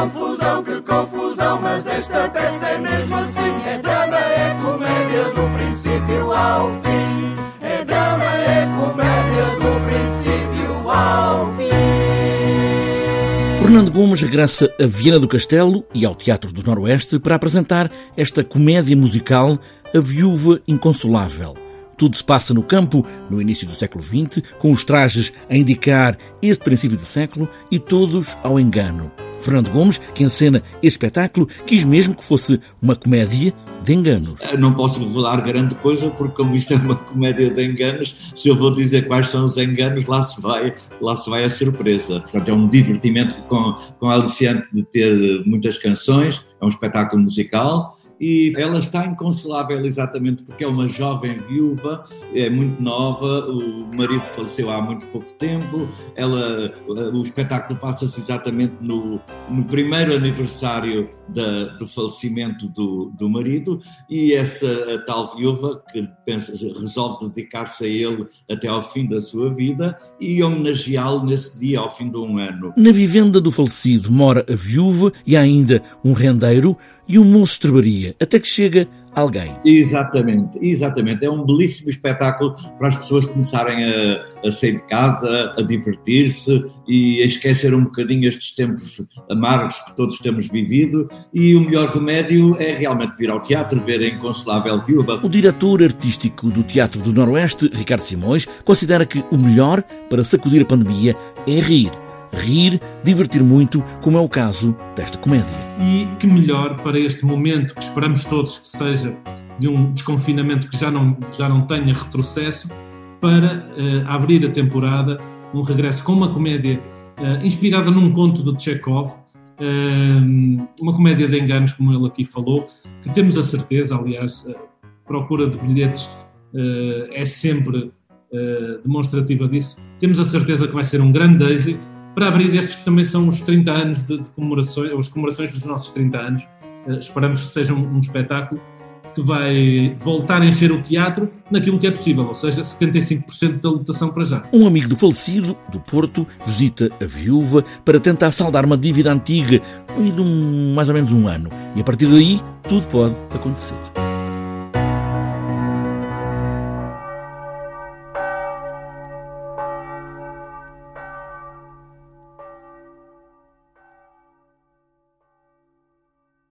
confusão, que confusão, mas esta peça é mesmo assim. É drama, é comédia do princípio ao fim. É drama, é comédia do princípio ao fim. Fernando Gomes regressa a Viena do Castelo e ao Teatro do Noroeste para apresentar esta comédia musical A Viúva Inconsolável. Tudo se passa no campo, no início do século XX, com os trajes a indicar esse princípio do século e todos ao engano. Fernando Gomes, que encena este espetáculo, quis mesmo que fosse uma comédia de enganos. Não posso revelar grande coisa, porque como isto é uma comédia de enganos, se eu vou dizer quais são os enganos, lá se vai, lá se vai a surpresa. Portanto, é um divertimento com, com a aliciante de ter muitas canções, é um espetáculo musical, e ela está inconsolável exatamente porque é uma jovem viúva, é muito nova, o marido faleceu há muito pouco tempo, ela, o espetáculo passa-se exatamente no, no primeiro aniversário da, do falecimento do, do marido e essa tal viúva que pensa, resolve dedicar-se a ele até ao fim da sua vida e homenageá-lo nesse dia ao fim de um ano. Na vivenda do falecido mora a viúva e há ainda um rendeiro e um moço de até que chega alguém. Exatamente, exatamente. É um belíssimo espetáculo para as pessoas começarem a, a sair de casa, a divertir-se e a esquecer um bocadinho estes tempos amargos que todos temos vivido. E o melhor remédio é realmente vir ao teatro, ver a Inconsolável Viúva. O diretor artístico do Teatro do Noroeste, Ricardo Simões, considera que o melhor para sacudir a pandemia é rir rir, divertir muito, como é o caso desta comédia. E que melhor para este momento que esperamos todos que seja de um desconfinamento que já não, já não tenha retrocesso, para uh, abrir a temporada, um regresso com uma comédia uh, inspirada num conto de Chekhov, uh, uma comédia de enganos, como ele aqui falou, que temos a certeza, aliás, a procura de bilhetes é sempre demonstrativa disso, temos a certeza que vai ser um grande êxito para abrir estes que também são os 30 anos de, de comemorações, as comemorações dos nossos 30 anos. Uh, esperamos que seja um, um, espetáculo que vai voltar a encher o teatro naquilo que é possível, ou seja, 75% da lotação para já. Um amigo do falecido, do Porto, visita a viúva para tentar saldar uma dívida antiga e de um, mais ou menos um ano. E a partir daí, tudo pode acontecer.